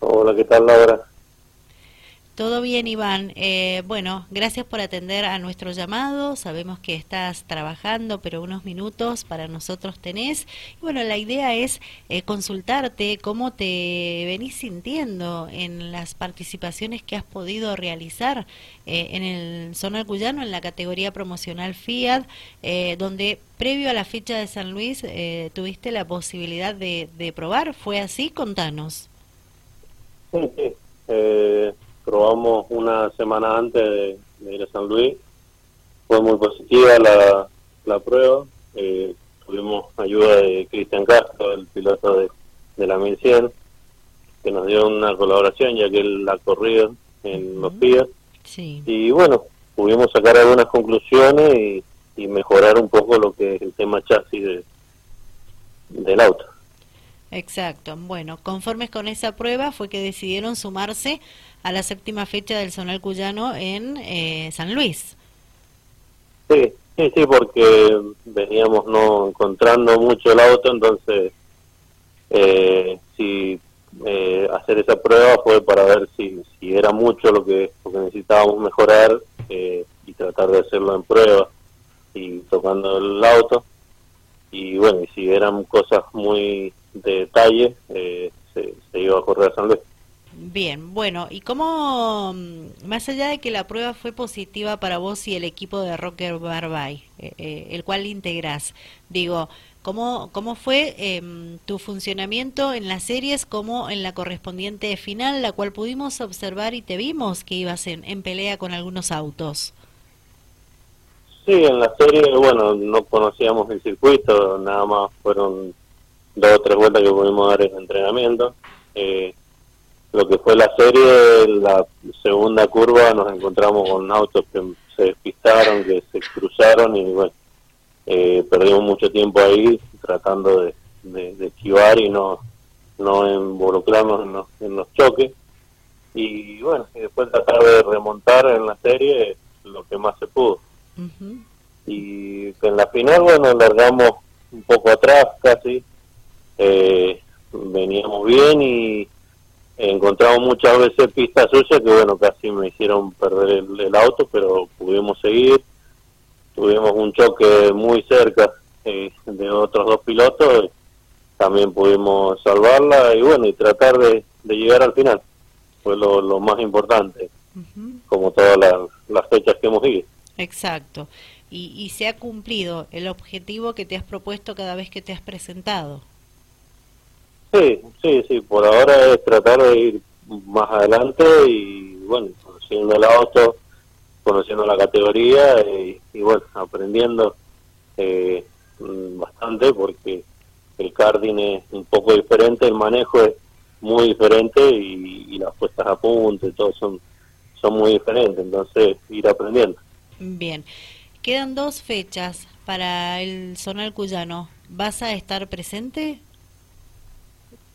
Hola, ¿qué tal Laura? Todo bien, Iván. Eh, bueno, gracias por atender a nuestro llamado. Sabemos que estás trabajando, pero unos minutos para nosotros tenés. Y bueno, la idea es eh, consultarte cómo te venís sintiendo en las participaciones que has podido realizar eh, en el Zonal Cuyano, en la categoría promocional Fiat, donde previo a la fecha de San Luis tuviste la posibilidad de, de, probar. ¿Fue así? Contanos. Sí, sí probamos una semana antes de, ir a San Luis. Fue muy positiva la, la prueba. Eh, tuvimos ayuda de Cristian Castro, el piloto de, de la 1100, que nos dio una colaboración ya que él la corrido en los días. Sí. Y bueno, pudimos sacar algunas conclusiones y, y mejorar un poco lo que es el tema chasis de, del auto. Exacto. Bueno, conformes con esa prueba fue que decidieron sumarse a la séptima fecha del Zonal Cuyano en eh, San Luis. Sí, sí, sí, porque veníamos no encontrando mucho el auto, entonces eh, si eh, hacer esa prueba fue para ver si, si era mucho lo que, lo que necesitábamos mejorar eh, y tratar de hacerlo en prueba y tocando el auto. Y bueno, y si eran cosas muy de detalle, se, se iba a correr a San Luis. Bien, bueno, ¿y cómo, mm, más allá de que la prueba fue positiva para vos y el equipo de Rocker Barbay, eh, eh, el cual integrás, digo, ¿cómo, cómo fue em, tu funcionamiento en las series como en la correspondiente final, la cual pudimos observar y te vimos que ibas en, en pelea con algunos autos? Sí, en la serie, bueno, no conocíamos el circuito, nada más fueron dos o tres vueltas que pudimos dar en entrenamiento. Eh, lo que fue la serie, la segunda curva nos encontramos con autos que se despistaron, que se cruzaron y bueno, eh, perdimos mucho tiempo ahí tratando de, esquivar y no, no involucrarnos en los, en los choques. Y bueno, y después tratar de remontar en la serie lo que más se pudo. Y en la final, bueno, largamos un poco atrás casi, eh, veníamos bien y encontramos muchas veces pistas sucias que bueno casi me hicieron perder el, auto pero pudimos seguir. Tuvimos un choque muy cerca eh, de otros dos pilotos también pudimos salvarla y bueno y tratar de, llegar al final. Fue lo, más importante como todas las, fechas que hemos ido. Exacto. Y, y se ha cumplido el objetivo que te has propuesto cada vez que te has presentado Sí, sí, sí, por ahora es tratar de ir más adelante y bueno, conociendo el auto, conociendo la categoría y, bueno, aprendiendo eh, bastante porque el karting es un poco diferente, el manejo es muy diferente y, las puestas a punto y todo son, son muy diferentes, entonces ir aprendiendo. Bien, quedan dos fechas para el Zonal Cuyano. ¿Vas a estar presente?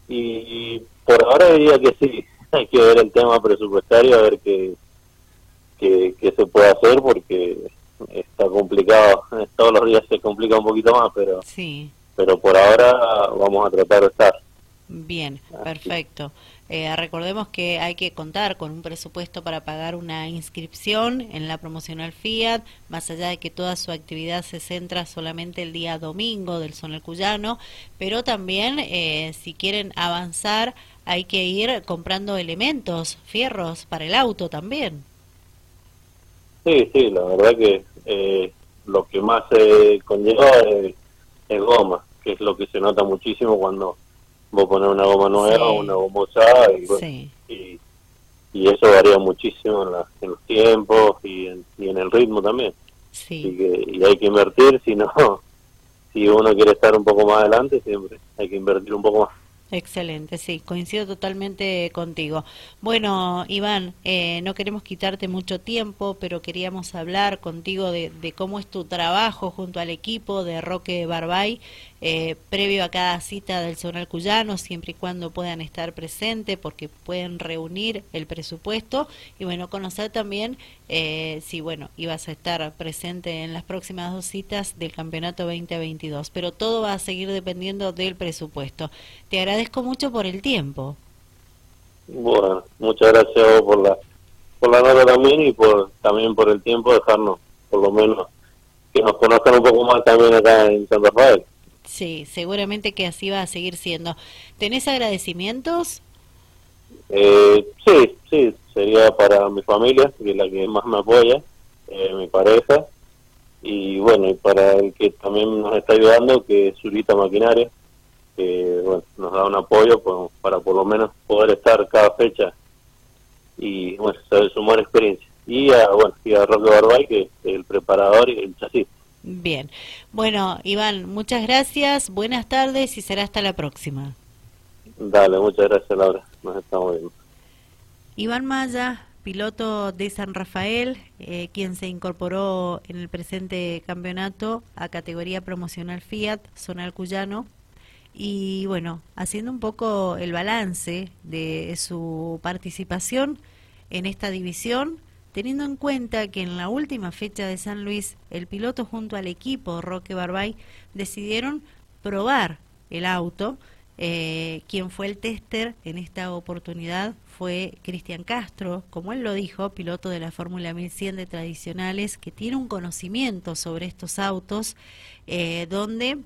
Y por ahora diría que sí, hay que ver el tema presupuestario, a ver qué, qué, se puede hacer, porque está complicado, todos los días se complica un poquito más, pero, sí. pero por ahora vamos a tratar de estar. Bien, perfecto. Eh, recordemos que hay que contar con un presupuesto para pagar una inscripción en la promocional Fiat, más allá de que toda su actividad se centra solamente el día domingo del Zonal Cuyano, pero también eh, si quieren avanzar hay que ir comprando elementos, fierros para el auto también. Sí, sí, la verdad que eh, lo que más se conlleva es, es goma, que es lo que se nota muchísimo cuando vos poner una goma nueva, una goma usada y, y, eso varía muchísimo en, los tiempos y en, y en el ritmo también. Sí. y hay que invertir, si no, si uno quiere estar un poco más adelante, siempre hay que invertir un poco más. Excelente, sí, coincido totalmente contigo. Bueno, Iván, eh, no queremos quitarte mucho tiempo, pero queríamos hablar contigo de, de, cómo es tu trabajo junto al equipo de Roque Barbay eh, previo a cada cita del Zonal Cuyano, siempre y cuando puedan estar presentes, porque pueden reunir el presupuesto y bueno, conocer también eh, si bueno, ibas a estar presente en las próximas dos citas del Campeonato 2022, pero todo va a seguir dependiendo del presupuesto. Te agradezco mucho por el tiempo. Bueno, muchas gracias por la por la nota también y por también por el tiempo dejarnos, por lo menos, que nos conozcan un poco más también acá en San Rafael. Sí, seguramente que así va a seguir siendo. ¿Tenés agradecimientos? Eh, sí, sí, sería para mi familia, que es la que más me apoya, eh, mi pareja, y bueno, y para el que también nos está ayudando, que es Zurita Maquinaria, que bueno, nos da un apoyo pues, para por lo menos poder estar cada fecha y bueno, sumar experiencia. Y a, bueno, y a Roque Barbay, que es el preparador y el chasis. Bien. Bueno, Iván, muchas gracias, buenas tardes y será hasta la próxima. Dale, muchas gracias Laura, nos estamos viendo. Iván Maya, piloto de San Rafael, eh, quien se incorporó en el presente campeonato a categoría promocional Fiat, Zonal Cuyano, y bueno, haciendo un poco el balance de su participación en esta división, teniendo en cuenta que en la última fecha de San Luis, el piloto junto al equipo Roque Barbay decidieron probar el auto. Eh, quien fue el tester en esta oportunidad fue Cristian Castro, como él lo dijo, piloto de la Fórmula 1100 de tradicionales, que tiene un conocimiento sobre estos autos, eh, donde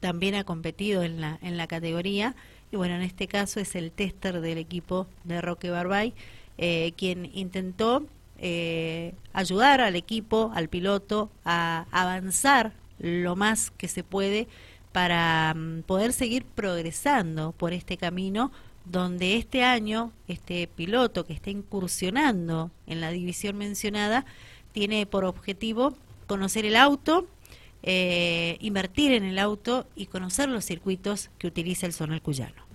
también ha competido en la, en la categoría. Y bueno, en este caso es el tester del equipo de Roque Barbay, eh, quien intentó eh, ayudar al equipo, al piloto, a avanzar lo más que se puede para mm, poder seguir progresando por este camino donde este año este piloto que está incursionando en la división mencionada tiene por objetivo conocer el auto, eh, invertir en el auto y conocer los circuitos que utiliza el Zonal Cuyano.